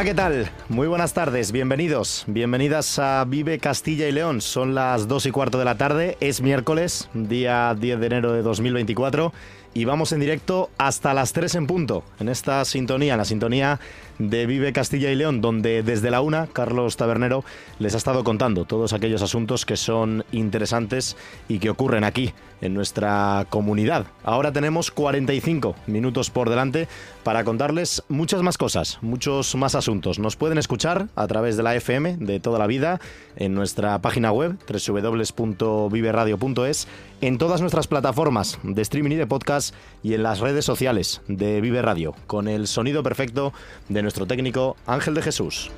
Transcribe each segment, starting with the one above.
Hola, ¿qué tal? Muy buenas tardes, bienvenidos, bienvenidas a Vive Castilla y León. Son las 2 y cuarto de la tarde, es miércoles, día 10 de enero de 2024 y vamos en directo hasta las 3 en punto, en esta sintonía, en la sintonía de Vive Castilla y León, donde desde la una Carlos Tabernero les ha estado contando todos aquellos asuntos que son interesantes y que ocurren aquí, en nuestra comunidad. Ahora tenemos 45 minutos por delante para contarles muchas más cosas, muchos más asuntos. Nos pueden escuchar a través de la FM de toda la vida, en nuestra página web www.viveradio.es, en todas nuestras plataformas de streaming y de podcast y en las redes sociales de Vive Radio, con el sonido perfecto de nuestro técnico Ángel de Jesús.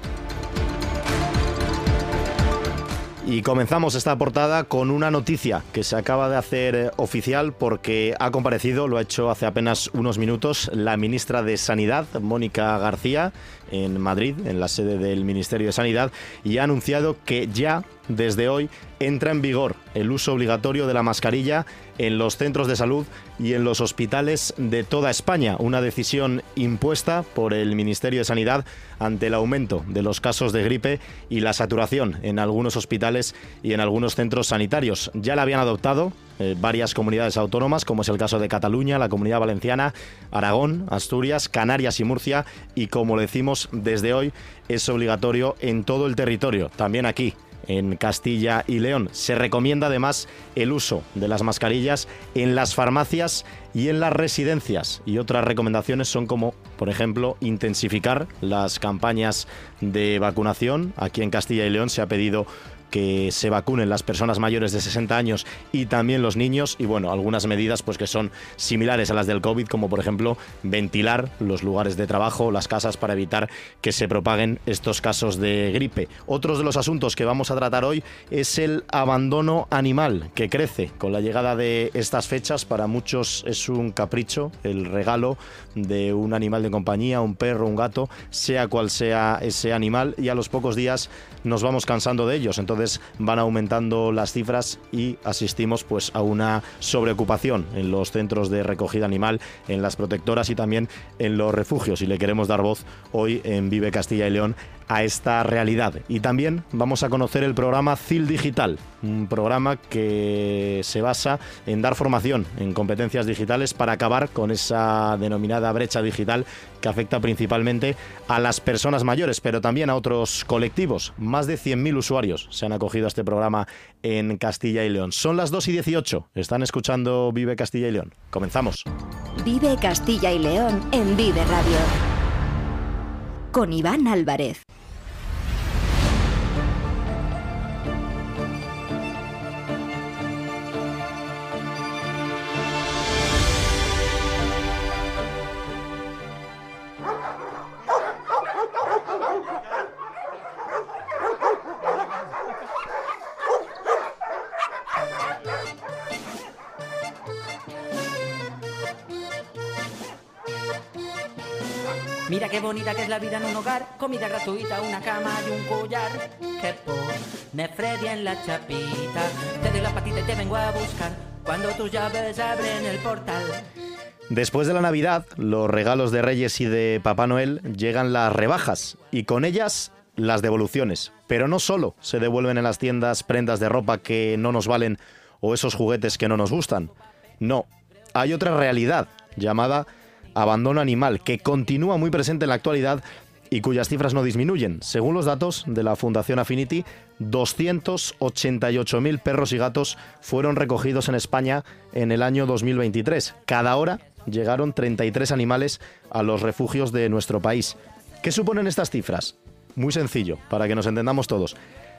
Y comenzamos esta portada con una noticia que se acaba de hacer eh, oficial porque ha comparecido, lo ha hecho hace apenas unos minutos, la ministra de Sanidad, Mónica García, en Madrid, en la sede del Ministerio de Sanidad, y ha anunciado que ya desde hoy entra en vigor el uso obligatorio de la mascarilla en los centros de salud y en los hospitales de toda España, una decisión impuesta por el Ministerio de Sanidad ante el aumento de los casos de gripe y la saturación en algunos hospitales y en algunos centros sanitarios. Ya la habían adoptado eh, varias comunidades autónomas, como es el caso de Cataluña, la Comunidad Valenciana, Aragón, Asturias, Canarias y Murcia, y como decimos desde hoy, es obligatorio en todo el territorio, también aquí en Castilla y León. Se recomienda además el uso de las mascarillas en las farmacias y en las residencias. Y otras recomendaciones son como, por ejemplo, intensificar las campañas de vacunación. Aquí en Castilla y León se ha pedido que se vacunen las personas mayores de 60 años y también los niños y bueno, algunas medidas pues que son similares a las del COVID, como por ejemplo ventilar los lugares de trabajo, las casas para evitar que se propaguen estos casos de gripe. Otros de los asuntos que vamos a tratar hoy es el abandono animal que crece con la llegada de estas fechas. Para muchos es un capricho, el regalo de un animal de compañía, un perro, un gato, sea cual sea ese animal y a los pocos días nos vamos cansando de ellos. Entonces van aumentando las cifras y asistimos pues a una sobreocupación en los centros de recogida animal, en las protectoras y también en los refugios. Y le queremos dar voz hoy en Vive Castilla y León a esta realidad. Y también vamos a conocer el programa CIL Digital, un programa que se basa en dar formación en competencias digitales para acabar con esa denominada brecha digital que afecta principalmente a las personas mayores, pero también a otros colectivos. Más de 100.000 usuarios se han acogido a este programa en Castilla y León. Son las 2 y 18. Están escuchando Vive Castilla y León. Comenzamos. Vive Castilla y León en Vive Radio. Con Iván Álvarez. Qué bonita que es la vida en un hogar, comida gratuita, una cama y un collar. Que pone Freddy en la chapita, te doy la patita y te vengo a buscar. Cuando tus llaves abren el portal. Después de la Navidad, los regalos de Reyes y de Papá Noel llegan las rebajas y con ellas las devoluciones. Pero no solo se devuelven en las tiendas prendas de ropa que no nos valen o esos juguetes que no nos gustan. No, hay otra realidad llamada abandono animal que continúa muy presente en la actualidad y cuyas cifras no disminuyen. Según los datos de la Fundación Affinity, 288.000 perros y gatos fueron recogidos en España en el año 2023. Cada hora llegaron 33 animales a los refugios de nuestro país. ¿Qué suponen estas cifras? Muy sencillo, para que nos entendamos todos.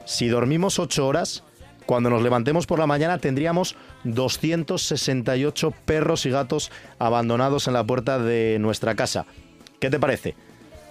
Si dormimos 8 horas, cuando nos levantemos por la mañana tendríamos 268 perros y gatos abandonados en la puerta de nuestra casa. ¿Qué te parece?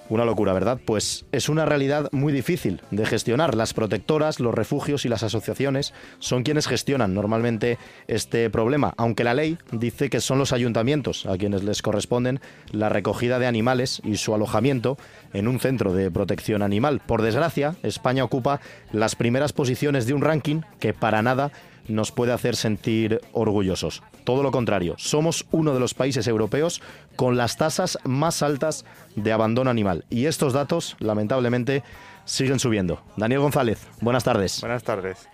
Una locura, ¿verdad? Pues es una realidad muy difícil de gestionar. Las protectoras, los refugios y las asociaciones son quienes gestionan normalmente este problema, aunque la ley dice que son los ayuntamientos a quienes les corresponden la recogida de animales y su alojamiento en un centro de protección animal. Por desgracia, España ocupa las primeras posiciones de un ranking que para nada nos puede hacer sentir orgullosos. Todo lo contrario, somos uno de los países europeos con las tasas más altas de abandono animal. Y estos datos, lamentablemente, siguen subiendo. Daniel González, buenas tardes. Buenas tardes.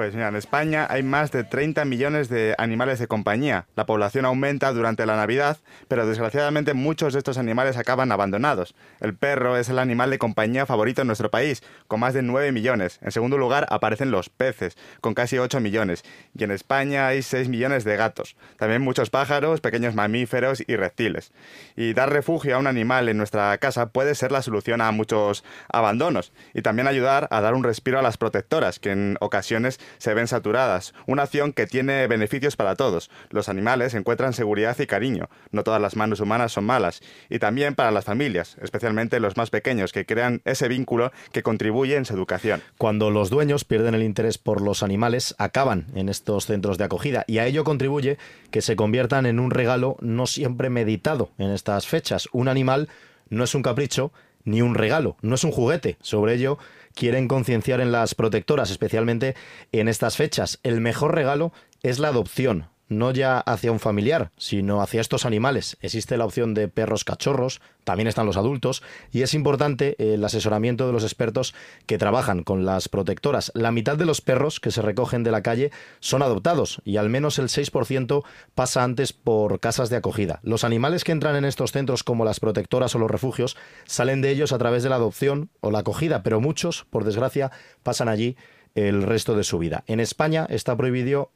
Pues mira, en España hay más de 30 millones de animales de compañía. La población aumenta durante la Navidad, pero desgraciadamente muchos de estos animales acaban abandonados. El perro es el animal de compañía favorito en nuestro país, con más de 9 millones. En segundo lugar aparecen los peces, con casi 8 millones. Y en España hay 6 millones de gatos. También muchos pájaros, pequeños mamíferos y reptiles. Y dar refugio a un animal en nuestra casa puede ser la solución a muchos abandonos. Y también ayudar a dar un respiro a las protectoras, que en ocasiones se ven saturadas, una acción que tiene beneficios para todos. Los animales encuentran seguridad y cariño, no todas las manos humanas son malas, y también para las familias, especialmente los más pequeños, que crean ese vínculo que contribuye en su educación. Cuando los dueños pierden el interés por los animales, acaban en estos centros de acogida, y a ello contribuye que se conviertan en un regalo no siempre meditado en estas fechas. Un animal no es un capricho, ni un regalo, no es un juguete. Sobre ello quieren concienciar en las protectoras, especialmente en estas fechas. El mejor regalo es la adopción, no ya hacia un familiar, sino hacia estos animales. Existe la opción de perros cachorros, también están los adultos, y es importante el asesoramiento de los expertos que trabajan con las protectoras. La mitad de los perros que se recogen de la calle son adoptados y al menos el 6% pasa antes por casas de acogida. Los animales que entran en estos centros como las protectoras o los refugios salen de ellos a través de la adopción o la acogida, pero muchos, por desgracia, pasan allí el resto de su vida. En España está prohibido,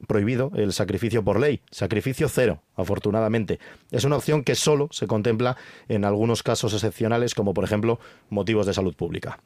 el sacrificio por ley, sacrificio cero, afortunadamente. Es una opción que solo se contempla en algunos casos excepcionales, como por ejemplo motivos de salud pública.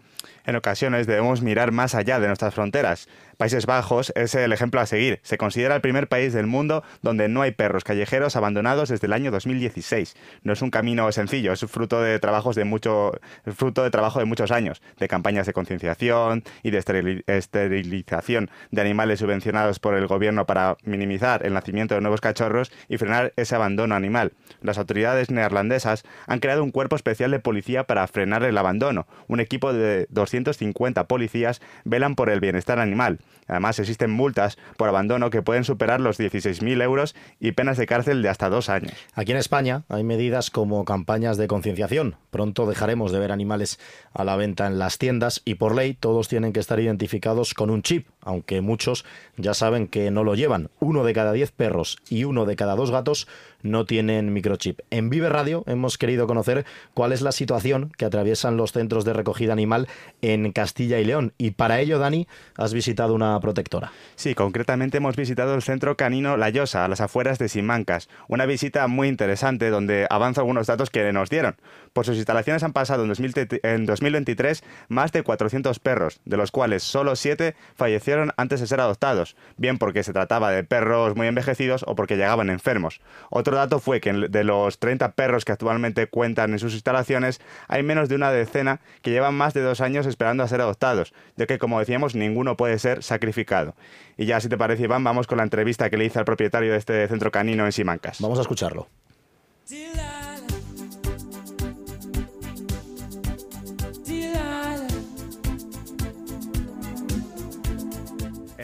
En ocasiones debemos mirar más allá de nuestras fronteras. Países Bajos es el ejemplo a seguir. Se considera el primer país del mundo donde no hay perros callejeros abandonados desde el año 2016. No es un camino sencillo, es fruto de trabajos de mucho, fruto de trabajo de muchos años, de campañas de concienciación y de esterilización de animales subvencionados por el gobierno para minimizar el nacimiento de nuevos cachorros y frenar ese abandono animal. Las autoridades neerlandesas han creado un cuerpo especial de policía para frenar el abandono. Un equipo de 250 policías velan por el bienestar animal. Además, existen multas por abandono que pueden superar los 16.000 euros y penas de cárcel de hasta dos años. Aquí en España hay medidas como campañas de concienciación. Pronto dejaremos de ver animales a la venta en las tiendas y por ley todos tienen que estar identificados con un chip, aunque muchos ya saben que no lo llevan. Uno de cada diez perros y uno de cada dos gatos no tienen microchip. En Vive Radio hemos querido conocer cuál es la situación que atraviesan los centros de recogida animal en Castilla y León. Y para ello, Dani, has visitado una protectora. Sí, concretamente hemos visitado el centro canino La Llosa, a las afueras de Simancas. Una visita muy interesante donde avanza algunos datos que nos dieron. Por sus instalaciones han pasado en, 2023 más de 400 perros, de los cuales solo 7 fallecieron antes de ser adoptados, bien porque se trataba de perros muy envejecidos o porque llegaban enfermos. Otro dato fue que de los 30 perros que actualmente cuentan en sus instalaciones, hay menos de una decena que llevan más de dos años esperando a ser adoptados, ya que como decíamos, ninguno puede ser sacrificado. Y ya si te parece, Iván, vamos con la entrevista que le hice al propietario de este centro canino en Simancas. Vamos a escucharlo.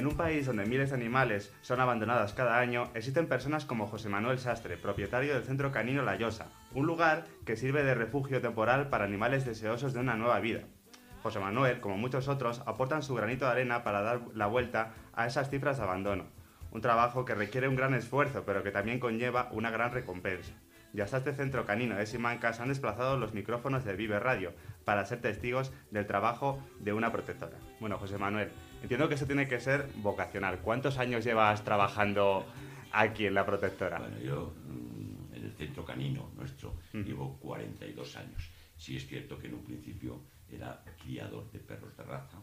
En un país donde miles de animales son abandonados cada año, existen personas como José Manuel Sastre, propietario del Centro Canino La Llosa, un lugar que sirve de refugio temporal para animales deseosos de una nueva vida. José Manuel, como muchos otros, aportan su granito de arena para dar la vuelta a esas cifras de abandono. Un trabajo que requiere un gran esfuerzo, pero que también conlleva una gran recompensa. Y hasta este centro canino de Simancas han desplazado los micrófonos de Vive Radio para ser testigos del trabajo de una protectora. Bueno, José Manuel, entiendo que eso tiene que ser vocacional. ¿Cuántos años llevas trabajando aquí en la protectora? Bueno, yo mm, en el centro canino nuestro llevo 42 años. Sí es cierto que en un principio era criador de perros de raza,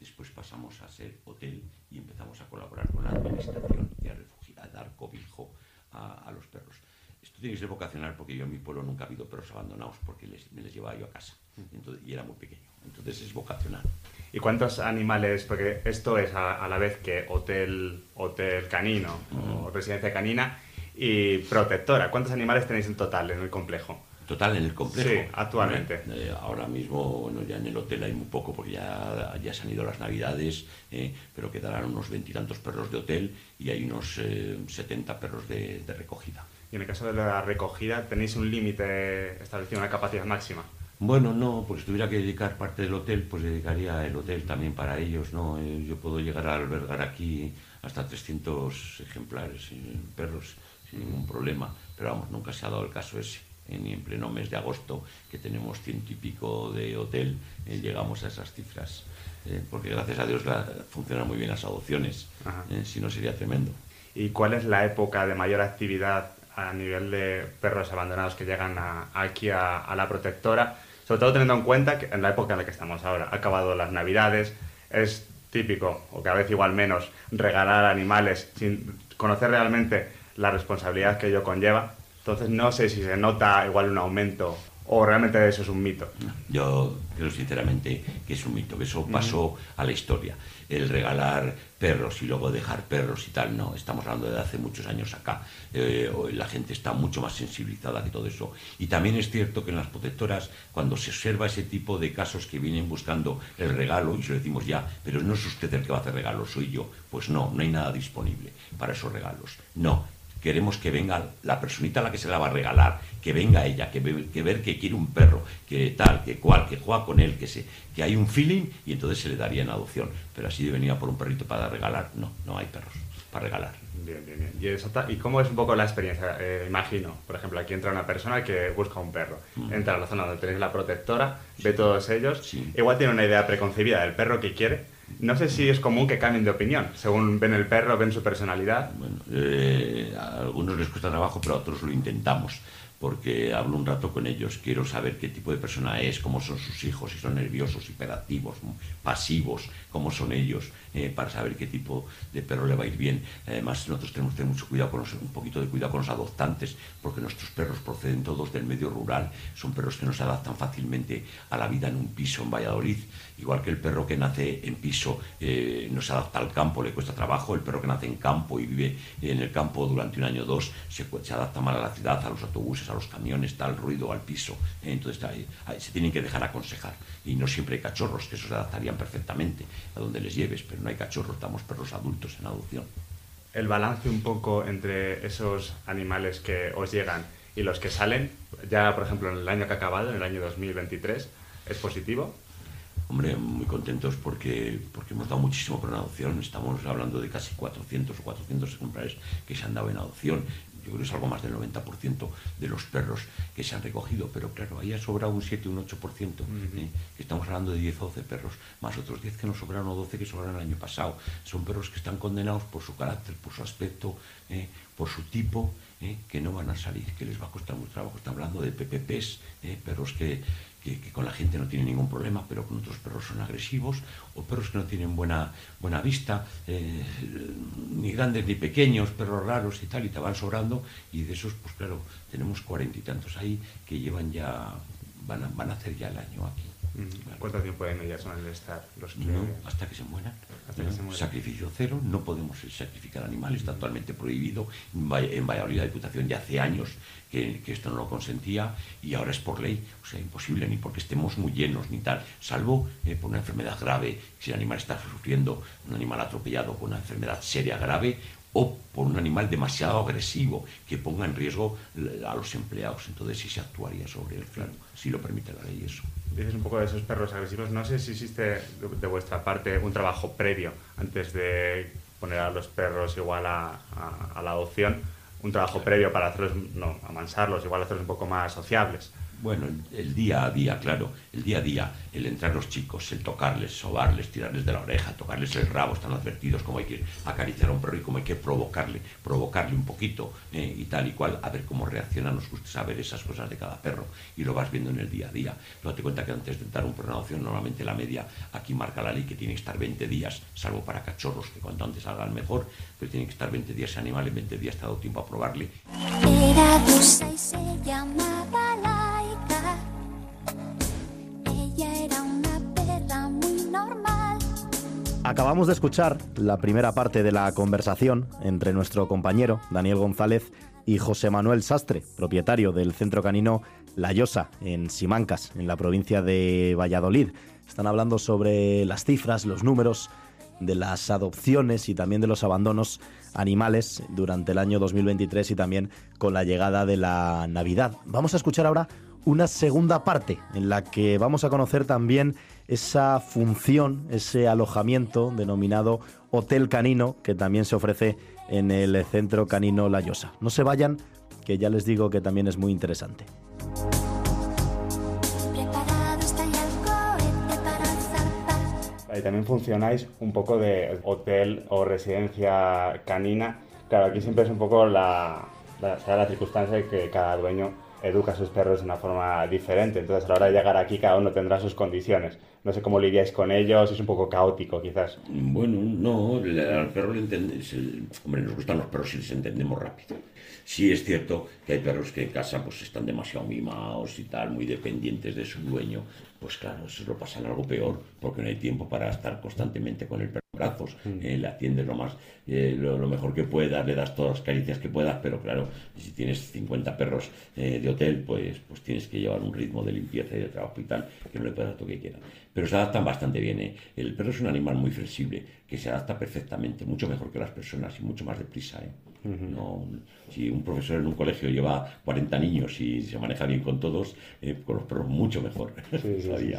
después pasamos a ser hotel y empezamos a colaborar con la administración y a, dar cobijo a, a los perros Esto tiene que ser vocacional porque yo en mi pueblo nunca ha habido perros abandonados porque les, me les llevaba yo a casa. Entonces, y era muy pequeño. Entonces es vocacional. ¿Y cuántos animales? Porque esto es a, la vez que hotel, hotel canino o residencia canina y protectora. ¿Cuántos animales tenéis en total en el complejo? Total en el complejo. Sí, actualmente. Eh, ahora mismo, bueno, ya en el hotel hay muy poco porque ya, ya se han ido las navidades, eh, pero quedarán unos veintitantos perros de hotel y hay unos eh, 70 perros de, de, recogida. Y en el caso de la recogida, ¿tenéis un límite establecido, una capacidad máxima? Bueno, no, pues si tuviera que dedicar parte del hotel, pues dedicaría el hotel también para ellos, ¿no? Eh, yo puedo llegar a albergar aquí hasta 300 ejemplares, perros, sin ningún problema, pero vamos, nunca se ha dado el caso ese ni en pleno mes de agosto, que tenemos ciento y pico de hotel, eh, llegamos a esas cifras. Eh, porque gracias a Dios la, funcionan muy bien las adopciones, eh, si no sería tremendo. ¿Y cuál es la época de mayor actividad a nivel de perros abandonados que llegan aquí a, la protectora? Sobre todo teniendo en cuenta que en la época en la que estamos ahora, ha acabado las navidades, es típico, o cada vez igual menos, regalar animales sin conocer realmente la responsabilidad que ello conlleva. Entonces no sé si se nota igual un aumento o realmente eso es un mito. Yo creo sinceramente que es un mito, que eso pasó a la historia. El regalar perros y luego dejar perros y tal, no, estamos hablando de hace muchos años acá. Eh, la gente está mucho más sensibilizada que todo eso. Y también es cierto que en las protectoras, cuando se observa ese tipo de casos que vienen buscando el regalo, y se lo decimos ya, pero no es usted el que va a hacer regalos, soy yo, pues no, no hay nada disponible para esos regalos. No, queremos que venga la personita a la que se la va a regalar, que venga ella, que, que ver que quiere un perro, que tal, que cual, que juega con él, que, se, que hay un feeling y entonces se le daría en adopción. Pero así de venir por un perrito para regalar, no, no hay perros para regalar. Bien, bien, bien. ¿Y, cómo es un poco la experiencia? Eh, imagino, por ejemplo, aquí entra una persona que busca un perro. Mm. Entra a la zona donde tenéis la protectora, ve todos ellos. Igual tiene una idea preconcebida del perro que quiere no sé si es común que cambien de opinión, según ven el perro, ven su personalidad. Bueno, eh, a algunos les cuesta trabajo, pero a otros lo intentamos porque hablo un rato con ellos, quiero saber qué tipo de persona es, cómo son sus hijos, si son nerviosos, hiperactivos, pasivos, cómo son ellos, eh, para saber qué tipo de perro le va a ir bien. Además, nosotros tenemos que tener mucho cuidado con los, un poquito de cuidado con los adoptantes, porque nuestros perros proceden todos del medio rural, son perros que no se adaptan fácilmente a la vida en un piso en Valladolid, igual que el perro que nace en piso eh, no se adapta al campo, le cuesta trabajo, el perro que nace en campo y vive en el campo durante un año o dos se, adapta mal a la ciudad, a los autobuses, a los camiones, tal ruido, al piso. Entonces se tienen que dejar aconsejar. Y no siempre hay cachorros, que esos se adaptarían perfectamente a donde les lleves, pero no hay cachorros, estamos perros adultos en adopción. El balance un poco entre esos animales que os llegan y los que salen, ya por ejemplo en el año que ha acabado, en el año 2023, ¿es positivo? Hombre, muy contentos porque, porque hemos dado muchísimo por adopción. Estamos hablando de casi 400 o 400 ejemplares que se han dado en adopción yo creo que es algo más del 90% de los perros que se han recogido, pero claro, ahí ha sobrado un 7, un 8%, ¿eh? estamos hablando de 10 o 12 perros, más otros 10 que nos sobraron o 12 que sobraron el año pasado. Son perros que están condenados por su carácter, por su aspecto, ¿eh? por su tipo, ¿eh? que no van a salir, que les va a costar mucho trabajo. Estamos hablando de PPPs, perros que, que, con la gente no tiene ningún problema, pero con otros perros son agresivos, o perros que no tienen buena, buena vista, eh, ni grandes ni pequeños, perros raros y tal, y te van sobrando, y de esos, pues claro, tenemos cuarenta y tantos ahí que llevan ya, van van a hacer ya el año aquí. ¿Cuánto tiempo de media son el estar los que... hasta que se mueran. Sacrificio cero, no podemos sacrificar animales, está totalmente prohibido. En Valladolid la Diputación ya hace años que, esto no lo consentía y ahora es por ley, o sea, imposible, ni porque estemos muy llenos ni tal, salvo eh, por una enfermedad grave, si el animal está sufriendo, un animal atropellado con una enfermedad seria grave, o por un animal demasiado agresivo que ponga en riesgo a los empleados. Entonces sí se actuaría sobre él, claro, si lo permite la ley eso. Dices un poco de esos perros agresivos. No sé si existe de vuestra parte un trabajo previo antes de poner a los perros igual a, la adopción, un trabajo previo para hacerlos, no, amansarlos, igual hacerlos un poco más sociables. Bueno, el día a día, claro, el día a día, el entrar los chicos, el tocarles, sobarles, tirarles de la oreja, tocarles el rabo, están advertidos cómo hay que acariciar a un perro y cómo hay que provocarle, provocarle un poquito eh, y tal y cual, a ver cómo reacciona, nos gusta saber esas cosas de cada perro y lo vas viendo en el día a día. Tú date cuenta que antes de entrar un adopción, normalmente la media, aquí marca la ley que tiene que estar 20 días, salvo para cachorros, que cuanto antes salgan mejor, pero tiene que estar 20 días ese animal, en 20 días te ha dado tiempo a probarle. Acabamos de escuchar la primera parte de la conversación entre nuestro compañero Daniel González y José Manuel Sastre, propietario del centro canino La Llosa, en Simancas, en la provincia de Valladolid. Están hablando sobre las cifras, los números de las adopciones y también de los abandonos animales durante el año 2023 y también con la llegada de la Navidad. Vamos a escuchar ahora una segunda parte en la que vamos a conocer también esa función, ese alojamiento denominado Hotel Canino que también se ofrece en el Centro Canino La Llosa. No se vayan, que ya les digo que también es muy interesante. Y también funcionáis un poco de hotel o residencia canina. Claro, aquí siempre es un poco la, la, la circunstancia de que cada dueño educa a sus perros de una forma diferente. Entonces, a la hora de llegar aquí, cada uno tendrá sus condiciones. No sé cómo lidiáis con ellos, es un poco caótico, quizás. Bueno, no, al perro le entendemos. Hombre, nos gustan los perros y les entendemos rápido. Sí es cierto que hay perros que en casa pues están demasiado mimados y tal, muy dependientes de su dueño. Pues claro, eso lo pasan algo peor, porque no hay tiempo para estar constantemente con el perro en brazos. Eh, le atiendes lo más, eh, lo, lo mejor que puedas, le das todas las caricias que puedas, pero claro, si tienes 50 perros eh, de hotel, pues, pues tienes que llevar un ritmo de limpieza y de trabajo y tal, que no le puedes dar todo lo que quiera. Pero se adaptan bastante bien. ¿eh? El perro es un animal muy flexible, que se adapta perfectamente, mucho mejor que las personas y mucho más deprisa. ¿eh? No, si un profesor en un colegio lleva 40 niños y se maneja bien con todos, eh, con los perros mucho mejor. todavía.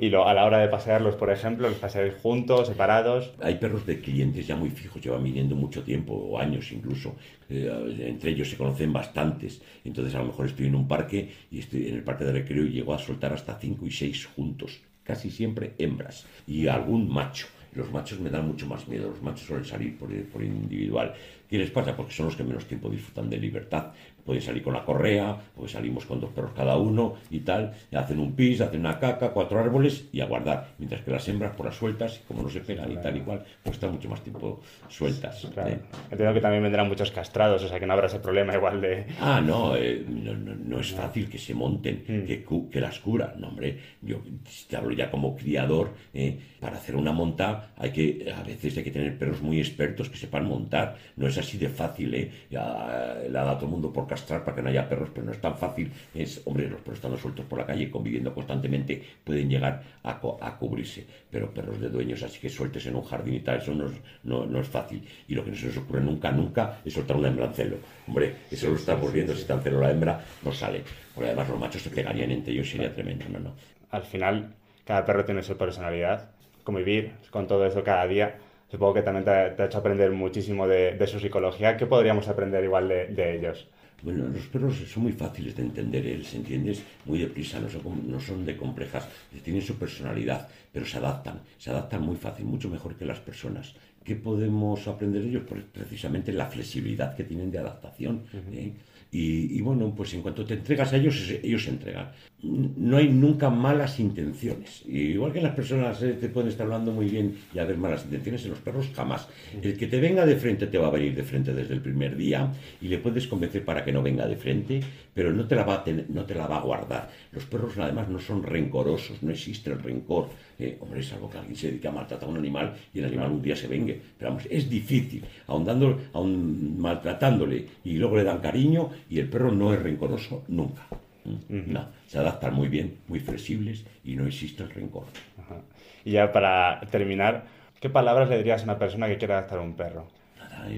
Y lo- a la hora de pasearlos, por ejemplo, los paseáis juntos, separados. Hay perros de clientes ya muy fijos, llevan viniendo mucho tiempo, o años incluso. Eh, entre ellos se conocen bastantes. Entonces a lo mejor estoy en un parque y estoy en el parque de recreo y llego a soltar hasta 5 y 6 juntos. Casi siempre hembras y algún macho. Los machos me dan mucho más miedo. Los machos suelen salir por, por individual. ¿Qué les pasa? Porque son los que menos tiempo disfrutan de libertad. Pueden salir con la correa, pues salimos con dos perros cada uno y tal. Hacen un pis, hacen una caca, cuatro árboles y a guardar. Mientras que las hembras, por las sueltas, como no se pegan y tal y cual, pues están mucho más tiempo sueltas. Claro. ¿eh? Entiendo que también vendrán muchos castrados, o sea que no habrá ese problema igual de... Ah, no, eh, no, no, no es fácil que se monten, que, cu- que las curan. No, hombre, yo te hablo ya como criador. eh, para hacer una monta hay que, a veces hay que tener perros muy expertos que sepan montar. No es así de fácil, ¿eh? Ya, le ha dado a todo el mundo por castrar para que no haya perros, pero no es tan fácil. Es, hombre, los perros estando sueltos por la calle, conviviendo constantemente, pueden llegar a, co- a cubrirse. Pero perros de dueños, así que sueltes en un jardín y tal, eso no es, no, no es fácil. Y lo que no se les ocurre nunca, nunca, es soltar una hembra en celo. Hombre, eso lo estamos viendo, si está en celo la hembra, no sale. Porque además los machos se pegarían entre ellos, sería tremendo. No, no. Al final, cada perro tiene su personalidad. Convivir con todo eso cada día. Supongo que también te, ha- te ha hecho aprender muchísimo de, de su psicología. ¿Qué podríamos aprender igual de, de ellos? Bueno, los perros son muy fáciles de entender, ¿eh? ¿se entiendes? Muy deprisa, no son, no son de complejas, tienen su personalidad, pero se adaptan, se adaptan muy fácil, mucho mejor que las personas. ¿Qué podemos aprender de ellos? Pues precisamente la flexibilidad que tienen de adaptación. ¿eh? Y, y bueno, pues en cuanto te entregas a ellos, ellos se entregan. No hay nunca malas intenciones. Y igual que las personas eh, te pueden estar hablando muy bien y haber malas intenciones, en los perros jamás. El que te venga de frente te va a venir de frente desde el primer día y le puedes convencer para que no venga de frente, pero no te la va a, tener- no te la va a guardar. Los perros además no son rencorosos, no existe el rencor. Eh, hombre, es algo que alguien se dedica a maltratar a un animal y el animal un día se vengue. Pero vamos, es difícil, aun, dando- aun maltratándole y luego le dan cariño y el perro no es rencoroso nunca. No, se adaptan muy bien, muy flexibles y no existe el rencor. Ajá. Y ya para terminar, ¿qué palabras le dirías a una persona que quiera adoptar un perro? Nada,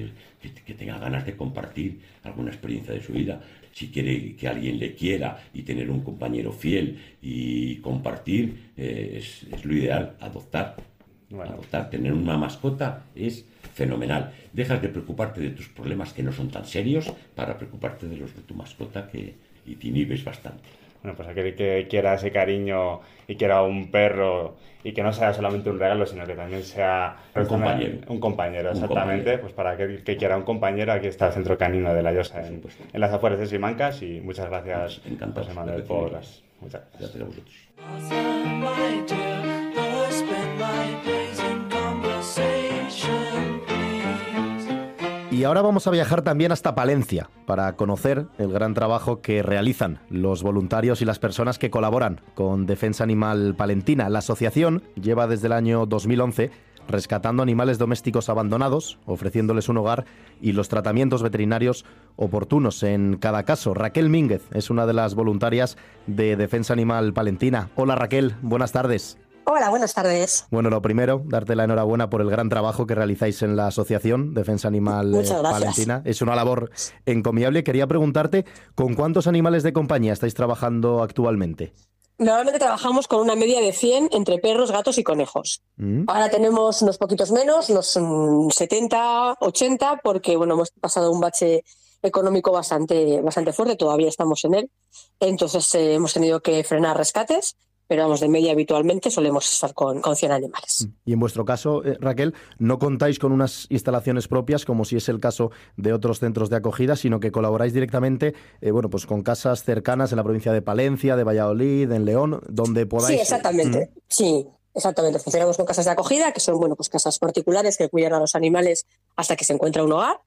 que, que tenga ganas de compartir alguna experiencia de su vida. Si quiere que alguien le quiera y tener un compañero fiel y compartir, eh, es, es lo ideal, adoptar. Bueno. Adoptar, tener una mascota es fenomenal. Dejas de preocuparte de tus problemas que no son tan serios para preocuparte de los de tu mascota que, y te inhibes bastante. Bueno, pues aquel que quiera ese cariño y quiera un perro y que no sea solamente un regalo, sino que también sea Un compañero. Un compañero, Un exactamente. compañero. Pues para aquel que quiera un compañero, aquí está el Centro Canino de la Llosa en, en las afueras de Simancas y muchas gracias, Encantados José Manuel, por las... Muchas gracias. Gracias a vosotros. Y ahora vamos a viajar también hasta Palencia para conocer el gran trabajo que realizan los voluntarios y las personas que colaboran con Defensa Animal Palentina. La asociación lleva desde el año 2011 rescatando animales domésticos abandonados, ofreciéndoles un hogar y los tratamientos veterinarios oportunos en cada caso. Raquel Mínguez es una de las voluntarias de Defensa Animal Palentina. Hola Raquel, buenas tardes. Hola, buenas tardes. Bueno, lo primero, darte la enhorabuena por el gran trabajo que realizáis en la asociación Defensa Animal eh, Muchas gracias. Palentina. Es una labor encomiable. Quería preguntarte, ¿con cuántos animales de compañía estáis trabajando actualmente? Normalmente trabajamos con una media de 100 entre perros, gatos y conejos. ¿Mm? Ahora tenemos unos poquitos menos, unos mm, 70, 80, porque bueno, hemos pasado un bache económico bastante, bastante fuerte, todavía estamos en él. Entonces eh, hemos tenido que frenar rescates, pero vamos, de media habitualmente solemos estar con, con 100 animales. Y en vuestro caso, eh, Raquel, no contáis con unas instalaciones propias, como si es el caso de otros centros de acogida, sino que colaboráis directamente eh, bueno, pues con casas cercanas en la provincia de Palencia, de Valladolid, en León, donde podáis... Sí, exactamente. Sí, exactamente. Funcionamos con casas de acogida, que son bueno, pues casas particulares que cuidan a los animales hasta que se encuentra un hogar.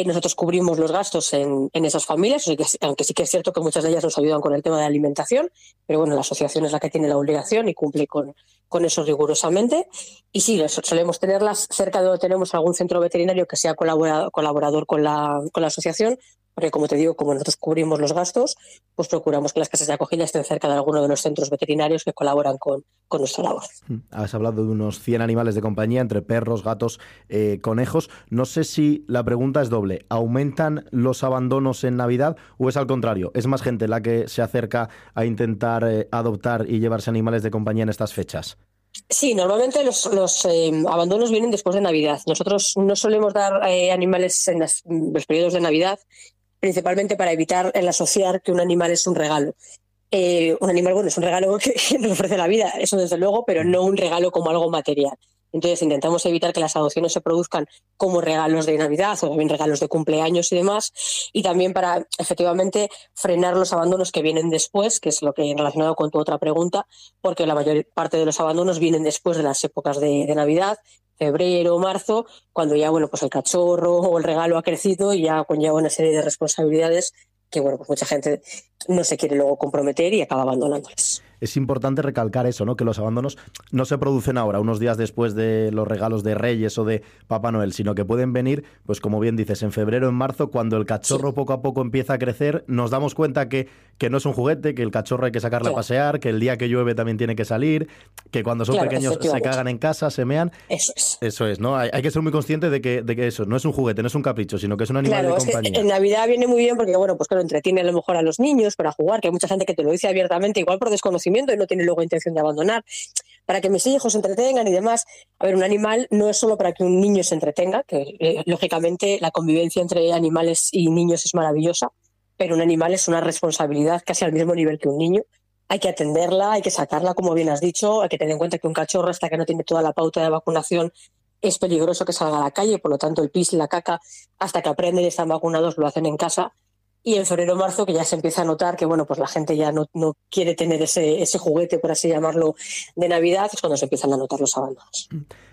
Eh, nosotros cubrimos los gastos en, en esas familias, aunque sí que es cierto que muchas de ellas nos ayudan con el tema de alimentación, pero bueno, la asociación es la que tiene la obligación y cumple con, con eso rigurosamente. Y sí, so- solemos tenerlas cerca de donde tenemos algún centro veterinario que sea colabora- colaborador con la, con la asociación, porque como te digo, como nosotros cubrimos los gastos, pues procuramos que las casas de acogida estén cerca de alguno de los centros veterinarios que colaboran con, con nuestra labor. Mm. Has hablado de unos 100 animales de compañía, entre perros, gatos, eh, conejos. No sé si la pregunta es doble. ¿Aumentan los abandonos en Navidad o es al contrario? ¿Es más gente la que se acerca a intentar eh, adoptar y llevarse animales de compañía en estas fechas? Sí, normalmente los, los, eh, abandonos vienen después de Navidad. Nosotros no solemos dar eh, animales en las- los periodos de Navidad, principalmente para evitar el asociar que un animal es un regalo. Eh, un animal, bueno, es un regalo que, nos ofrece la vida, eso desde luego, pero no un regalo como algo material. Entonces intentamos evitar que las adopciones se produzcan como regalos de Navidad o bien regalos de cumpleaños y demás, y también para efectivamente frenar los abandonos que vienen después, que es lo que relacionado con tu otra pregunta, porque la mayor parte de los abandonos vienen después de las épocas de Navidad, febrero, marzo, cuando ya bueno, pues el cachorro o el regalo ha crecido y ya conlleva una serie de responsabilidades que bueno, pues mucha gente no se quiere luego comprometer y acaba abandonándoles. Es importante recalcar eso, ¿no? Que los abandonos no se producen ahora, unos días después de los regalos de Reyes o de Papá Noel, sino que pueden venir, pues como bien dices, en febrero, en marzo, cuando el cachorro poco a poco empieza a crecer, nos damos cuenta que, que no es un juguete, que el cachorro hay que sacarle a pasear, que el día que llueve también tiene que salir, que cuando son Claro, pequeños se cagan en casa, se mean. Eso es. Eso es, ¿no? Hay, hay que ser muy consciente de que, de que eso no es un juguete, no es un capricho, sino que es un animal Claro, de es que compañía. en Navidad viene muy bien porque, bueno, pues claro, entretiene a lo mejor a los niños para jugar, que hay mucha gente que te lo dice abiertamente, igual por desconocimiento y no tiene luego intención de abandonar, para que mis hijos se entretengan y demás. A ver, un animal no es solo para que un niño se entretenga, que eh, lógicamente la convivencia entre animales y niños es maravillosa, pero un animal es una responsabilidad casi al mismo nivel que un niño. Hay que atenderla, hay que sacarla, como bien has dicho, hay que tener en cuenta que un cachorro, hasta que no tiene toda la pauta de vacunación, es peligroso que salga a la calle, por lo tanto el pis la caca, hasta que aprenden y están vacunados, lo hacen en casa. Y en febrero marzo, que ya se empieza a notar que bueno, pues la gente ya no, no quiere tener ese, ese juguete, por así llamarlo, de Navidad, es cuando se empiezan a notar los abandonos.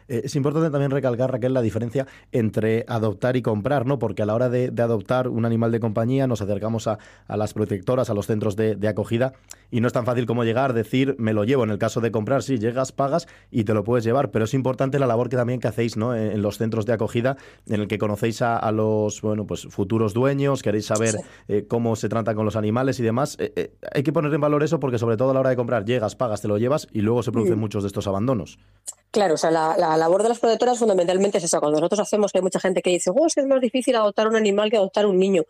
Eh, es importante también recalcar, Raquel, la diferencia entre adoptar y comprar, ¿no? Porque a la hora de, de adoptar un animal de compañía nos acercamos a, a las protectoras, a los centros de, de acogida y no es tan fácil como llegar, decir, me lo llevo. En el caso de comprar, sí, llegas, pagas y te lo puedes llevar, pero es importante la labor que también que hacéis, ¿no? En, en los centros de acogida, en el que conocéis a, a los, bueno, pues futuros dueños, queréis saber Sí. eh, cómo se tratan con los animales y demás. Eh, eh, hay que poner en valor eso porque sobre todo a la hora de comprar, llegas, pagas, te lo llevas y luego se producen Mm. muchos de estos abandonos. Claro, o sea, la, la labor de las protectoras fundamentalmente es esa. Cuando nosotros hacemos que hay mucha gente que dice, oh, es que es más difícil adoptar un animal que adoptar un niño.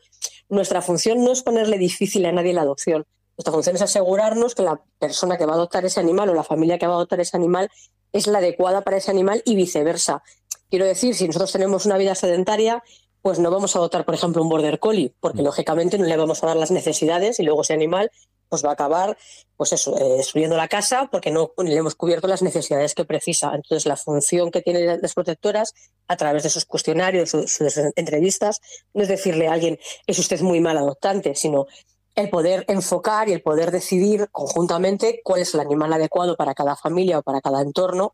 Nuestra función no es ponerle difícil a nadie la adopción. Nuestra función es asegurarnos que la persona que va a adoptar ese animal o la familia que va a adoptar ese animal es la adecuada para ese animal y viceversa. Quiero decir, si nosotros tenemos una vida sedentaria, pues no vamos a adoptar, por ejemplo, un border collie, porque lógicamente no le vamos a dar las necesidades y luego ese animal pues va a acabar pues eso, eh, destruyendo la casa porque no le hemos cubierto las necesidades que precisa. Entonces, la función que tienen las protectoras a través de sus cuestionarios, sus, sus entrevistas, no es decirle a alguien es usted muy mal adoptante, sino el poder enfocar y el poder decidir conjuntamente cuál es el animal adecuado para cada familia o para cada entorno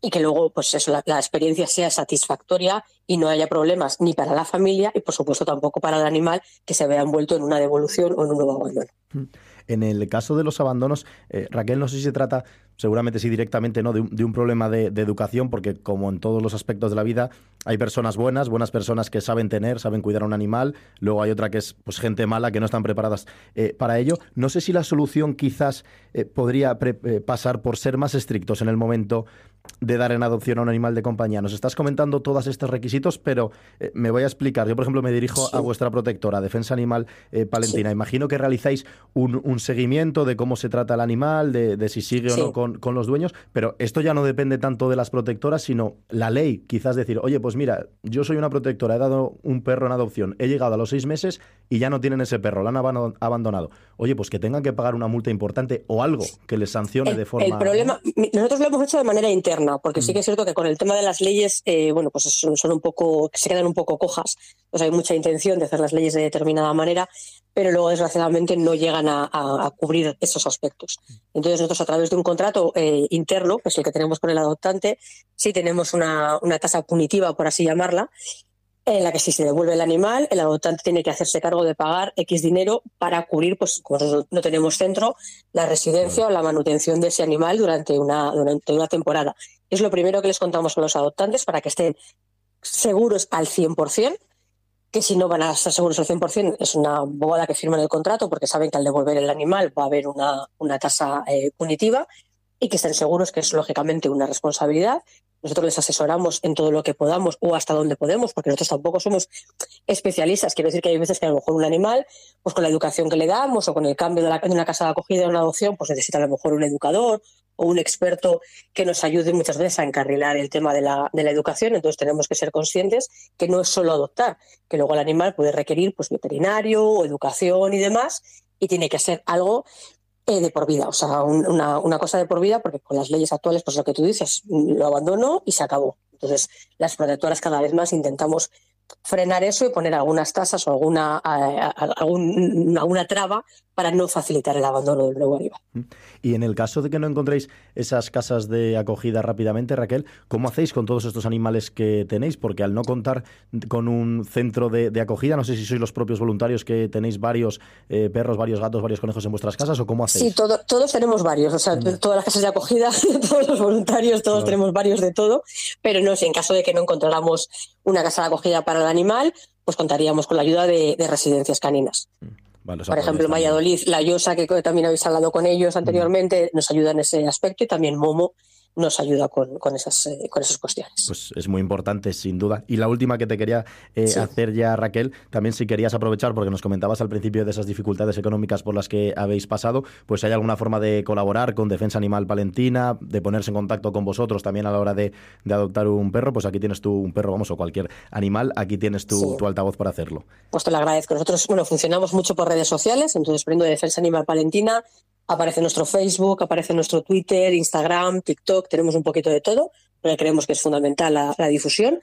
y que luego pues eso, la, la experiencia sea satisfactoria y no haya problemas ni para la familia y por supuesto tampoco para el animal que se vea envuelto en una devolución o en un nuevo abandono. En el caso de los abandonos, eh, Raquel, no sé si se trata, seguramente sí directamente, ¿no? de, un, de un problema de, educación, porque como en todos los aspectos de la vida, hay personas buenas, buenas personas que saben tener, saben cuidar a un animal, luego hay otra que es pues, gente mala que no están preparadas eh, para ello. No sé si la solución quizás eh, podría pasar por ser más estrictos en el momento de dar en adopción a un animal de compañía. Nos estás comentando todos estos requisitos, pero eh, me voy a explicar. Yo, por ejemplo, me dirijo a vuestra protectora, Defensa Animal eh, Palentina. Imagino que realizáis un, un seguimiento de cómo se trata el animal, de, de si sigue o no con, con los dueños, pero esto ya no depende tanto de las protectoras, sino la ley. Quizás decir, oye, pues mira, yo soy una protectora, he dado un perro en adopción, he llegado a los seis meses y ya no tienen ese perro, lo han abandonado. Oye, pues que tengan que pagar una multa importante o algo que les sancione El, de forma... el problema, nosotros lo hemos hecho de manera interna, porque sí que es cierto que con el tema de las leyes, eh, bueno, pues son, son un poco, se quedan un poco cojas. Pues hay mucha intención de hacer las leyes de determinada manera, pero luego desgraciadamente no llegan a, a- a cubrir esos aspectos. Entonces nosotros a través de un contrato eh, interno, que es el que tenemos con el adoptante, sí tenemos una, una tasa punitiva, por así llamarla, en la que si se devuelve el animal, el adoptante tiene que hacerse cargo de pagar X dinero para cubrir, pues como no tenemos centro, la residencia o la manutención de ese animal durante una, durante una temporada. Es lo primero que les contamos a los adoptantes para que estén seguros al 100%, que si no van a estar seguros al 100% es una bobada que firman el contrato porque saben que al devolver el animal va a haber una, una tasa eh, punitiva y que estén seguros que es lógicamente una responsabilidad. Nosotros les asesoramos en todo lo que podamos o hasta donde podemos, porque nosotros tampoco somos especialistas. Quiero decir que hay veces que a lo mejor un animal, pues con la educación que le damos o con el cambio de, la- una casa de acogida a una adopción, pues necesita a lo mejor un educador o un experto que nos ayude muchas veces a encarrilar el tema de la, de la educación. Entonces tenemos que ser conscientes que no es solo adoptar, que luego el animal puede requerir pues veterinario o educación y demás, y tiene que ser algo eh, de por vida, o sea, un- una, una cosa de por vida, porque con las leyes actuales, pues lo que tú dices, lo abandono y se acabó. Entonces, las protectoras cada vez más intentamos frenar eso y poner algunas tasas o alguna, a- a- algún- alguna traba para no facilitar el abandono del nuevo animal. Y en el caso de que no encontréis esas casas de acogida rápidamente, Raquel, ¿cómo hacéis con todos estos animales que tenéis? Porque al no contar con un centro de, de acogida, no sé si sois los propios voluntarios que tenéis varios eh, perros, varios gatos, varios conejos en vuestras casas o cómo hacéis. Sí, todo- todos tenemos varios, o sea, todas las casas de acogida, todos los voluntarios, todos tenemos varios de todo, pero no sé, en caso de que no encontráramos una casa de acogida para el animal, pues contaríamos con la ayuda de, de residencias caninas. Vale, sea, Por ejemplo, en Valladolid, la Yosa, que también habéis hablado con ellos anteriormente, nos ayuda en ese aspecto y también Momo nos ayuda con, con, esas, eh, con esas cuestiones. Pues es muy importante, sin duda. Y la última que te quería eh, Sí. hacer ya, Raquel, también si querías aprovechar, porque nos comentabas al principio de esas dificultades económicas por las que habéis pasado, pues si hay alguna forma de colaborar con Defensa Animal Palentina, de ponerse en contacto con vosotros también a la hora de, de adoptar un perro, pues aquí tienes tú un perro, vamos, o cualquier animal, aquí tienes tu, Sí. tu altavoz para hacerlo. Pues te lo agradezco. Nosotros, bueno, funcionamos mucho por redes sociales, entonces poniendo Defensa Animal Palentina, aparece nuestro Facebook, aparece nuestro Twitter, Instagram, TikTok, tenemos un poquito de todo, porque creemos que es fundamental la, difusión.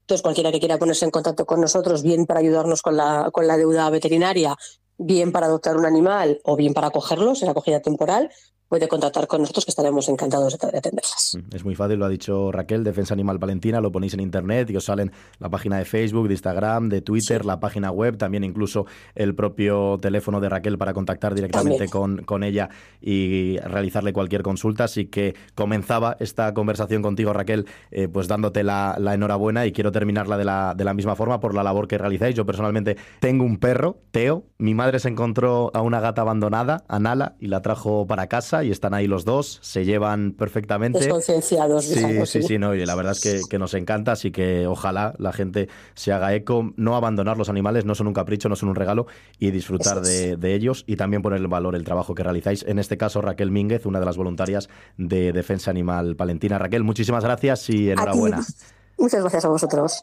Entonces, cualquiera que quiera ponerse en contacto con nosotros, bien para ayudarnos con la, con la deuda veterinaria, bien para adoptar un animal o bien para acogerlos en acogida temporal, puede contactar con nosotros que estaremos encantados de de atenderlas. Mm, Es muy fácil, lo ha dicho Raquel, Defensa Animal Palentina, lo ponéis en internet y os salen la página de Facebook, de Instagram, de Twitter, la página web, también incluso el propio teléfono de Raquel para contactar directamente con, con ella y realizarle cualquier consulta. Así que comenzaba esta conversación contigo, Raquel, eh, pues dándote la, la enhorabuena y quiero terminarla de la, de la misma forma por la labor que realizáis. Yo personalmente tengo un perro, Teo. Mi madre se encontró a una gata abandonada, a Nala, y la trajo para casa y están ahí los dos, se llevan perfectamente. Desconcienciados, Sí, digamos, sí, sí, no, y la verdad es que, que nos encanta, así que ojalá la gente se haga eco, no abandonar los animales, no son un capricho, no son un regalo, y disfrutar es. de, de ellos y también poner en valor el trabajo que realizáis. En este caso, Raquel Mínguez, una de las voluntarias de Defensa Animal Palentina. Raquel, muchísimas gracias y enhorabuena. Muchas gracias a vosotros.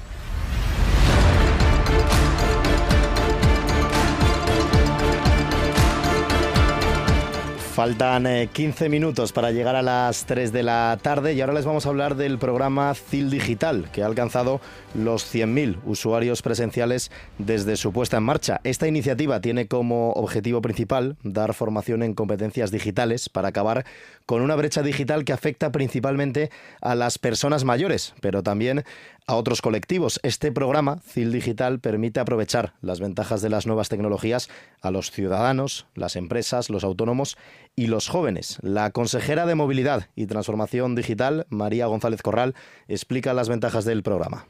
Faltan eh, 15 minutos para llegar a las 3 de la tarde y ahora les vamos a hablar del programa CIL Digital, que ha alcanzado los 100.000 usuarios presenciales desde su puesta en marcha. Esta iniciativa tiene como objetivo principal dar formación en competencias digitales para acabar con una brecha digital que afecta principalmente a las personas mayores, pero también a otros colectivos. Este programa, CIL Digital, permite aprovechar las ventajas de las nuevas tecnologías a los ciudadanos, las empresas, los autónomos y los jóvenes. La consejera de Movilidad y Transformación Digital, María González Corral, explica las ventajas del programa.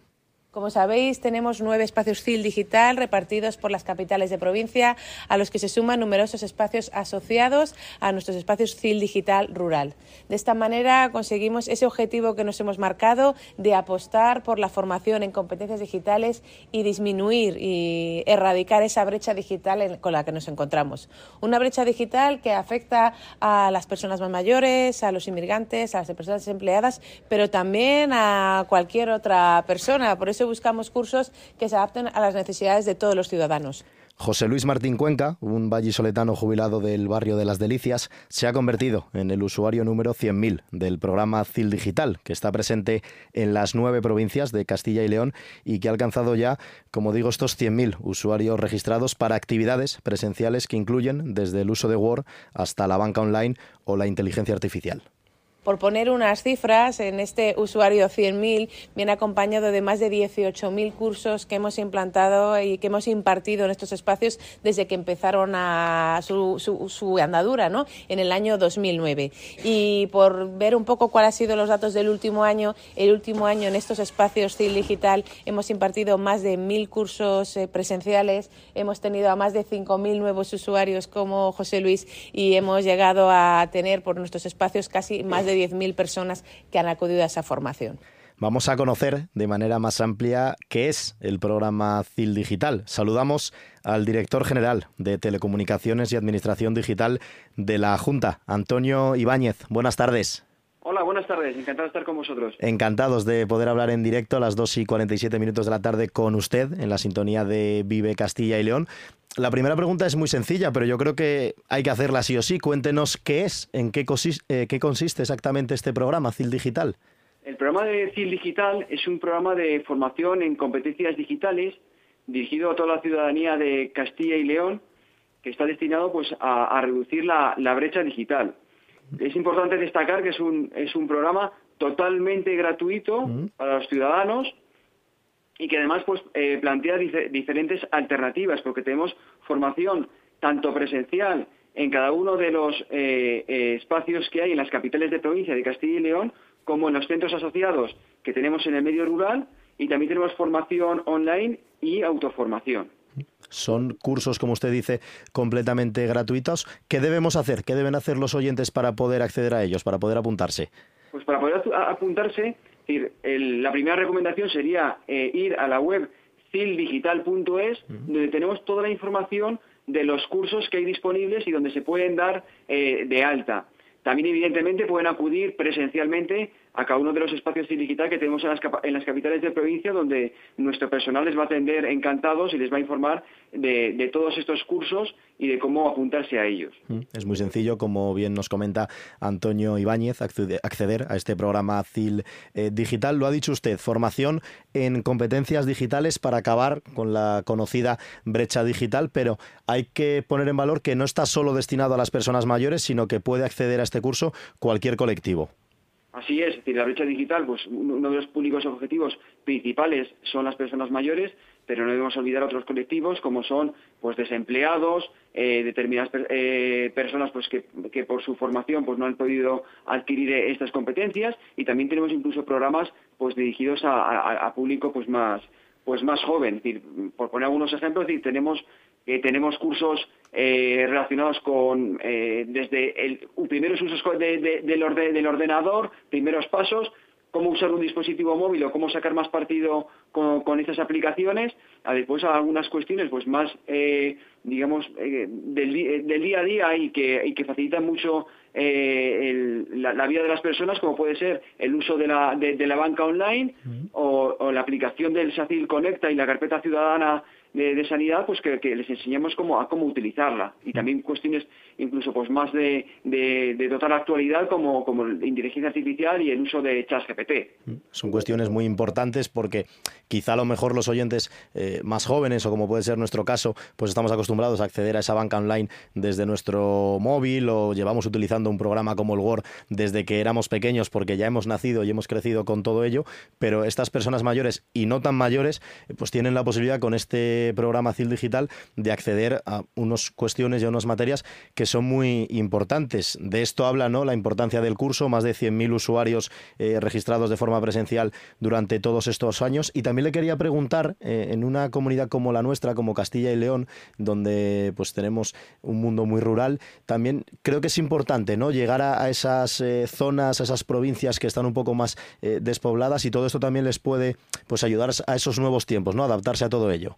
Como sabéis, tenemos nueve espacios CIL digital repartidos por las capitales de provincia, a los que se suman numerosos espacios asociados a nuestros espacios CIL digital rural. De esta manera conseguimos ese objetivo que nos hemos marcado de apostar por la formación en competencias digitales y disminuir y erradicar esa brecha digital con la que nos encontramos. Una brecha digital que afecta a las personas más mayores, a los inmigrantes, a las personas desempleadas, pero también a cualquier otra persona. Por buscamos cursos que se adapten a las necesidades de todos los ciudadanos. José Luis Martín Cuenca, un vallisoletano jubilado del barrio de Las Delicias, se ha convertido en el usuario número 100.000 del programa CIL Digital, que está presente en las nueve provincias de Castilla y León y que ha alcanzado ya, como digo, estos 100.000 usuarios registrados para actividades presenciales que incluyen desde el uso de Word hasta la banca online o la inteligencia artificial. Por poner unas cifras, en este usuario 100.000 viene acompañado de más de 18.000 cursos que hemos implantado y que hemos impartido en estos espacios desde que empezaron a su, su, andadura ¿no? en el año 2009. Y por ver un poco cuáles han sido los datos del último año, el último año en estos espacios CIL Digital hemos impartido más de 1.000 cursos eh, presenciales, hemos tenido a más de 5.000 nuevos usuarios como José Luis y hemos llegado a tener por nuestros espacios casi más de de 10.000 personas que han acudido a esa formación. Vamos a conocer de manera más amplia qué es el programa CIL Digital. Saludamos al director general de Telecomunicaciones y Administración Digital de la Junta, Antonio Ibáñez. Buenas tardes. Hola, buenas tardes. Encantado de estar con vosotros. Encantados de poder hablar en directo a las 2 y 47 minutos de la tarde con usted en la sintonía de Vive Castilla y León. La primera pregunta es muy sencilla, pero yo creo que hay que hacerla sí o sí. Cuéntenos qué es, en qué, eh, qué consiste exactamente este programa, CIL Digital. El programa de CIL Digital es un programa de formación en competencias digitales dirigido a toda la ciudadanía de Castilla y León, que está destinado pues, a, a reducir la, la, brecha digital. Es importante destacar que es un, es un programa totalmente gratuito para los ciudadanos y que además pues eh, plantea dife diferentes alternativas porque tenemos formación tanto presencial en cada uno de los eh, eh, espacios que hay en las capitales de provincia de Castilla y León como en los centros asociados que tenemos en el medio rural y también tenemos formación online y autoformación. Son cursos, como usted dice, completamente gratuitos. ¿Qué debemos hacer? ¿Qué deben hacer los oyentes para poder acceder a ellos, para poder apuntarse? Pues para poder apuntarse, decir, el, la primera recomendación sería eh, ir a la web cildigital.es, uh -huh. donde tenemos toda la información de los cursos que hay disponibles y donde se pueden dar eh, de alta. También, evidentemente, pueden acudir presencialmente a cada uno de los espacios digital que tenemos en las, en las, capitales de provincia, donde nuestro personal les va a atender encantados y les va a informar de, de, todos estos cursos y de cómo apuntarse a ellos. Es muy sencillo, como bien nos comenta Antonio Ibáñez, acceder a este programa CIL eh, Digital. Lo ha dicho usted, formación en competencias digitales para acabar con la conocida brecha digital, pero hay que poner en valor que no está solo destinado a las personas mayores, sino que puede acceder a este curso cualquier colectivo. Así es, decir, la brecha digital, pues uno de los públicos objetivos principales son las personas mayores, pero no debemos olvidar otros colectivos como son pues desempleados, eh, determinadas eh, personas pues que, por su formación pues no han podido adquirir estas competencias y también tenemos incluso programas pues dirigidos a, público pues más pues más joven. Es decir, por poner algunos ejemplos, decir, tenemos eh, tenemos cursos eh, relacionados con eh, desde el primeros usos de, de, del, orde, del ordenador, primeros pasos, cómo usar un dispositivo móvil o cómo sacar más partido con, con estas aplicaciones, a después a algunas cuestiones pues más, eh, digamos, eh, del, eh, del día a día y que, y que facilitan mucho eh, el- la, la vida de las personas, como puede ser el uso de la, de, de la banca online o, o la aplicación del SACIL Conecta y la carpeta ciudadana de, de sanidad, pues que, que les enseñemos cómo, a cómo utilizarla. Y también cuestiones incluso pues más de, de, total actualidad como, como inteligencia artificial y el uso de ChatGPT. Son cuestiones muy importantes porque quizá a lo mejor los oyentes eh, más jóvenes o como puede ser nuestro caso, pues estamos acostumbrados a acceder a esa banca online desde nuestro móvil o llevamos utilizando un programa como el Word desde que éramos pequeños porque ya hemos nacido y hemos crecido con todo ello, pero estas personas mayores y no tan mayores eh, pues tienen la posibilidad con este programa CIL Digital de acceder a unas cuestiones y a unas materias que son muy importantes. De esto habla ¿no? la importancia del curso, más de 100.000 usuarios eh, registrados de forma presencial durante todos estos años. Y también le quería preguntar, eh, en una comunidad como la nuestra, como Castilla y León, donde pues tenemos un mundo muy rural, también creo que es importante ¿no? llegar a, esas eh, zonas, a esas provincias que están un poco más despobladas y todo esto también les puede pues ayudar a esos nuevos tiempos, ¿no? adaptarse a todo ello.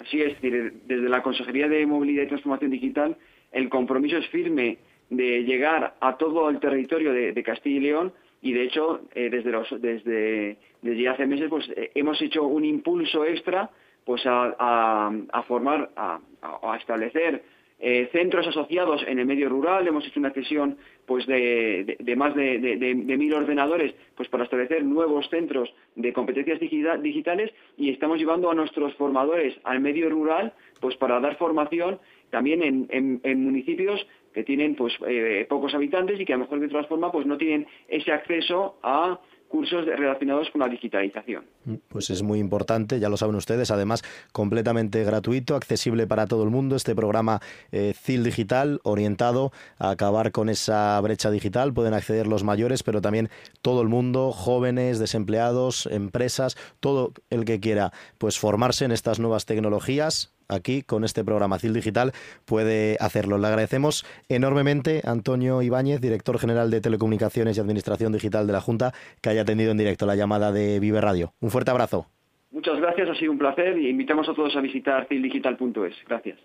Así es, desde la Consejería de Movilidad y Transformación Digital, el compromiso es firme de llegar a todo el territorio de, Castilla y León y, de hecho, eh, desde, los, desde, desde hace meses pues, eh, hemos hecho un impulso extra pues, a, a- a formar, a, a- establecer eh, centros asociados en el medio rural. Hemos hecho una cesión pues, de, más de, de- mil ordenadores pues, para establecer nuevos centros de competencias digita- digitales y estamos llevando a nuestros formadores al medio rural pues, para dar formación también en, municipios que tienen pues, eh, pocos habitantes y que a lo mejor de otra forma pues, no tienen ese acceso a cursos relacionados con la digitalización. Pues es muy importante, ya lo saben ustedes, además completamente gratuito, accesible para todo el mundo, este programa eh, CIL Digital orientado a acabar con esa brecha digital, pueden acceder los mayores, pero también todo el mundo, jóvenes, desempleados, empresas, todo el que quiera pues formarse en estas nuevas tecnologías, aquí con este programa CIL Digital puede hacerlo. Le agradecemos enormemente a Antonio Ibáñez, director general de Telecomunicaciones y Administración Digital de la Junta, que haya atendido en directo la llamada de Vive Radio. Un fuerte abrazo. Muchas gracias, ha sido un placer y invitamos a todos a visitar cildigital.es. Gracias.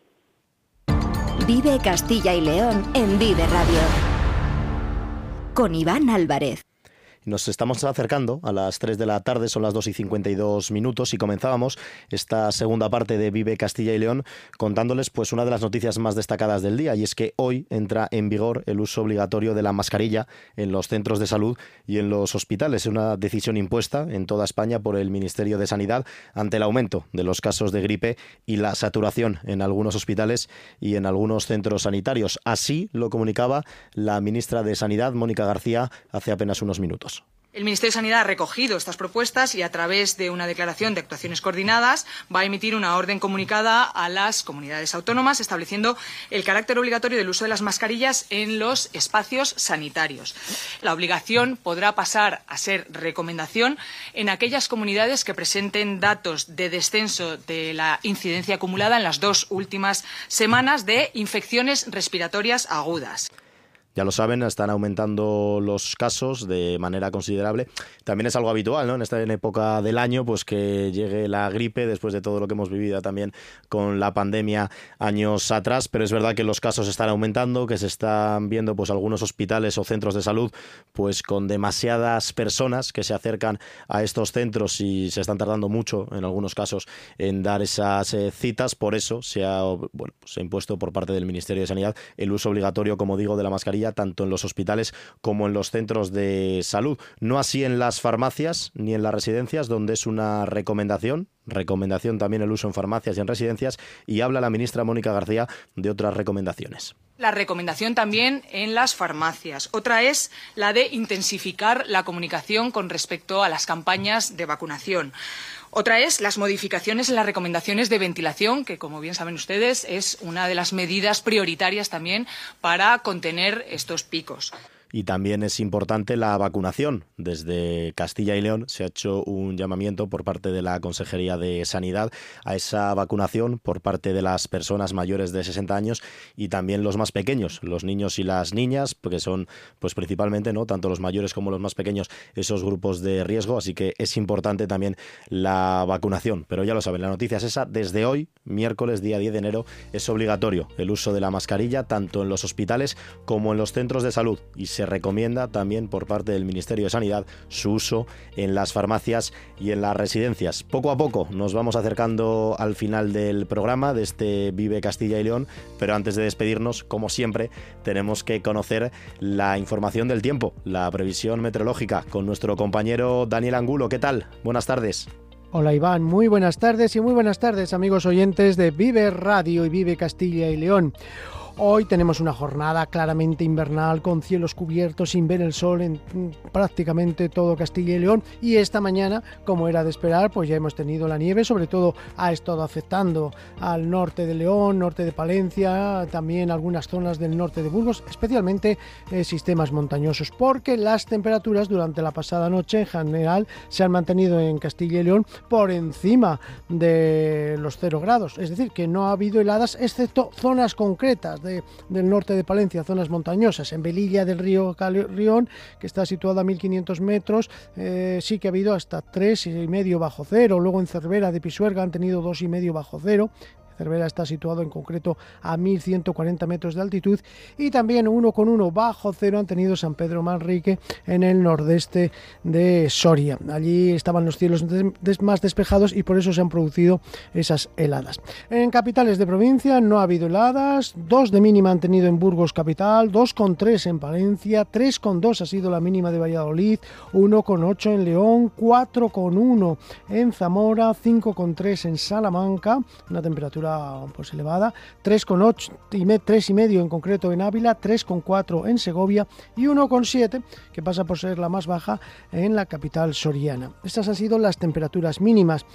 Vive Castilla y León en Vive Radio. Con Iván Álvarez. Nos estamos acercando a las 3 de la tarde, son las 2 y 52 minutos y comenzábamos esta segunda parte de Vive Castilla y León contándoles pues una de las noticias más destacadas del día y es que hoy entra en vigor el uso obligatorio de la mascarilla en los centros de salud y en los hospitales. Es una decisión impuesta en toda España por el Ministerio de Sanidad ante el aumento de los casos de gripe y la saturación en algunos hospitales y en algunos centros sanitarios. Así lo comunicaba la ministra de Sanidad, Mónica García, hace apenas unos minutos. El Ministerio de Sanidad ha recogido estas propuestas y a través de una declaración de actuaciones coordinadas va a emitir una orden comunicada a las comunidades autónomas estableciendo el carácter obligatorio del uso de las mascarillas en los espacios sanitarios. La obligación podrá pasar a ser recomendación en aquellas comunidades que presenten datos de descenso de la incidencia acumulada en las dos últimas semanas de infecciones respiratorias agudas. Ya lo saben, están aumentando los casos de manera considerable. También es algo habitual, ¿no? En esta época del año, pues que llegue la gripe después de todo lo que hemos vivido también con la pandemia años atrás. Pero es verdad que los casos están aumentando, que se están viendo, pues algunos hospitales o centros de salud, pues con demasiadas personas que se acercan a estos centros y se están tardando mucho, en algunos casos, en dar esas eh, citas. Por eso se ha, bueno, pues, se ha impuesto por parte del Ministerio de Sanidad el uso obligatorio, como digo, de la mascarilla tanto en los hospitales como en los centros de salud. No así en las farmacias ni en las residencias, donde es una recomendación. Recomendación también el uso en farmacias y en residencias. Y habla la ministra Mónica García de otras recomendaciones. La recomendación también en las farmacias. Otra es la de intensificar la comunicación con respecto a las campañas de vacunación. Otra es las modificaciones en las recomendaciones de ventilación, que como bien saben ustedes es una de las medidas prioritarias también para contener estos picos. Y también es importante la vacunación. Desde Castilla y León se ha hecho un llamamiento por parte de la Consejería de Sanidad a esa vacunación por parte de las personas mayores de 60 años y también los más pequeños, los niños y las niñas, porque son pues principalmente, ¿no? tanto los mayores como los más pequeños, esos grupos de riesgo, así que es importante también la vacunación. Pero ya lo saben, la noticia es esa, desde hoy, miércoles día 10 de enero, es obligatorio el uso de la mascarilla tanto en los hospitales como en los centros de salud y se recomienda también por parte del Ministerio de Sanidad su uso en las farmacias y en las residencias. Poco a poco nos vamos acercando al final del programa de este Vive Castilla y León, pero antes de despedirnos, como siempre, tenemos que conocer la información del tiempo, la previsión meteorológica con nuestro compañero Daniel Angulo. ¿Qué tal? Buenas tardes. Hola Iván, muy buenas tardes y muy buenas tardes amigos oyentes de Vive Radio y Vive Castilla y León. Hoy tenemos una jornada claramente invernal con cielos cubiertos sin ver el sol en prácticamente todo Castilla y León. Y esta mañana, como era de esperar, pues ya hemos tenido la nieve, sobre todo ha estado afectando al norte de León, norte de Palencia, también algunas zonas del norte de Burgos, especialmente eh, sistemas montañosos, porque las temperaturas durante la pasada noche en general se han mantenido en Castilla y León por encima de los 0 grados, es decir, que no ha habido heladas excepto zonas concretas de, del norte de Palencia, zonas montañosas. En Velilla del río Carrión, que está situada a 1500 metros, eh, sí que ha habido hasta 3,5 bajo cero. Luego en Cervera de Pisuerga han tenido 2,5 bajo cero. Cervera está situado en concreto a 1140 metros de altitud y también uno con uno bajo cero han tenido San Pedro Manrique en el nordeste de Soria. Allí estaban los cielos más despejados y por eso se han producido esas heladas. En capitales de provincia no ha habido heladas, dos de mínima han tenido en Burgos capital, 2,3 en Palencia, 3,2 ha sido la mínima de Valladolid, 1,8 en León, 4,1 en Zamora, 5,3 en Salamanca, una temperatura pues elevada, 3,8 y 3,5 en concreto en Ávila, 3,4 en Segovia y 1,7 que pasa por ser la más baja en la capital soriana. Estas han sido las temperaturas mínimas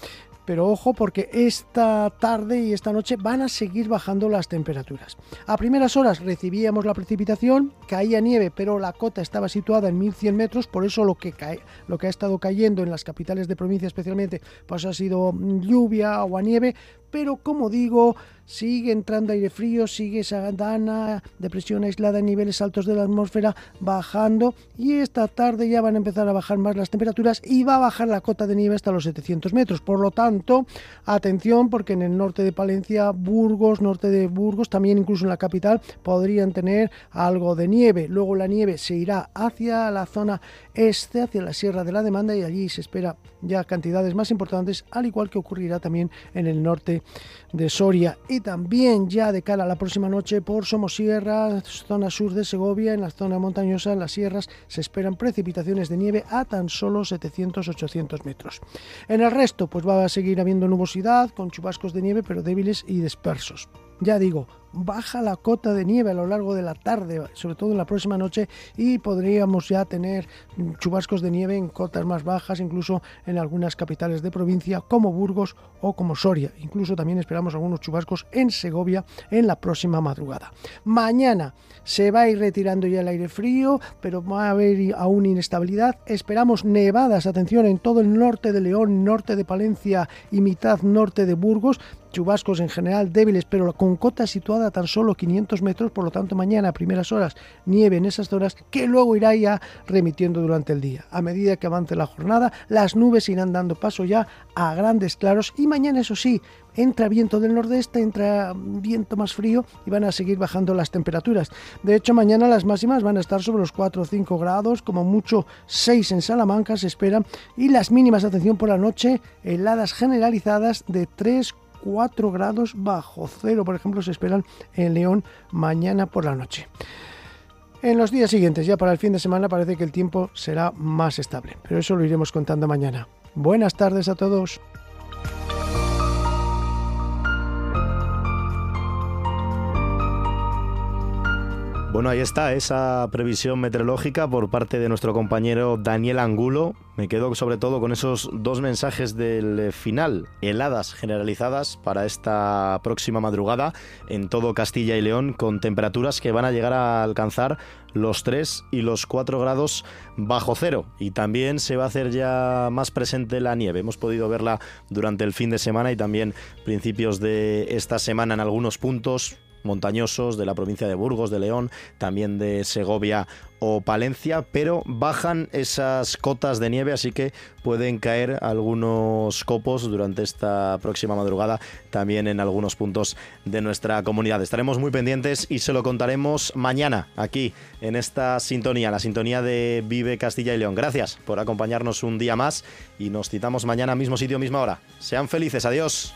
pero ojo porque esta tarde y esta noche van a seguir bajando las temperaturas. A primeras horas recibíamos la precipitación, caía nieve, pero la cota estaba situada en 1100 metros, por eso lo que, cae, lo que ha estado cayendo en las capitales de provincia especialmente, pues ha sido lluvia, agua, nieve, pero como digo, sigue entrando aire frío, sigue esa dana, depresión aislada en niveles altos de la atmósfera bajando y esta tarde ya van a empezar a bajar más las temperaturas y va a bajar la cota de nieve hasta los 700 metros. Por lo tanto, atención porque en el norte de Palencia, Burgos, norte de Burgos, también incluso en la capital, podrían tener algo de nieve. Luego la nieve se irá hacia la zona este, hacia la Sierra de la Demanda y allí se espera ya cantidades más importantes, al igual que ocurrirá también en el norte de Soria y también ya de cara a la próxima noche por Somosierra, zona sur de Segovia, en la zona montañosa, en las sierras, se esperan precipitaciones de nieve a tan solo 700-800 metros. En el resto, pues va a seguir habiendo nubosidad con chubascos de nieve, pero débiles y dispersos. Ya digo, baja la cota de nieve a lo largo de la tarde, sobre todo en la próxima noche, y podríamos ya tener chubascos de nieve en cotas más bajas, incluso en algunas capitales de provincia como Burgos o como Soria. Incluso también esperamos algunos chubascos en Segovia en la próxima madrugada. Mañana se va a ir retirando ya el aire frío, pero va a haber aún inestabilidad. Esperamos nevadas, atención, en todo el norte de León, norte de Palencia y mitad norte de Burgos chubascos en general débiles, pero con cota situada a tan solo 500 metros, por lo tanto mañana a primeras horas nieve en esas zonas que luego irá ya remitiendo durante el día. A medida que avance la jornada, las nubes irán dando paso ya a grandes claros y mañana eso sí, entra viento del nordeste, entra viento más frío y van a seguir bajando las temperaturas. De hecho, mañana las máximas van a estar sobre los 4 o 5 grados, como mucho 6 en Salamanca se esperan, y las mínimas, atención por la noche, heladas generalizadas de 3, 4 grados bajo cero, por ejemplo, se esperan en León mañana por la noche. En los días siguientes, ya para el fin de semana, parece que el tiempo será más estable, pero eso lo iremos contando mañana. Buenas tardes a todos. Bueno, ahí está esa previsión meteorológica por parte de nuestro compañero Daniel Angulo. Me quedo sobre todo con esos dos mensajes del final, heladas generalizadas para esta próxima madrugada en todo Castilla y León, con temperaturas que van a llegar a alcanzar los 3 y los 4 grados bajo cero. Y también se va a hacer ya más presente la nieve. Hemos podido verla durante el fin de semana y también principios de esta semana en algunos puntos montañosos de la provincia de Burgos, de León, también de Segovia o Palencia, pero bajan esas cotas de nieve, así que pueden caer algunos copos durante esta próxima madrugada también en algunos puntos de nuestra comunidad. Estaremos muy pendientes y se lo contaremos mañana aquí en esta sintonía, la sintonía de Vive Castilla y León. Gracias por acompañarnos un día más y nos citamos mañana mismo sitio, misma hora. Sean felices, adiós.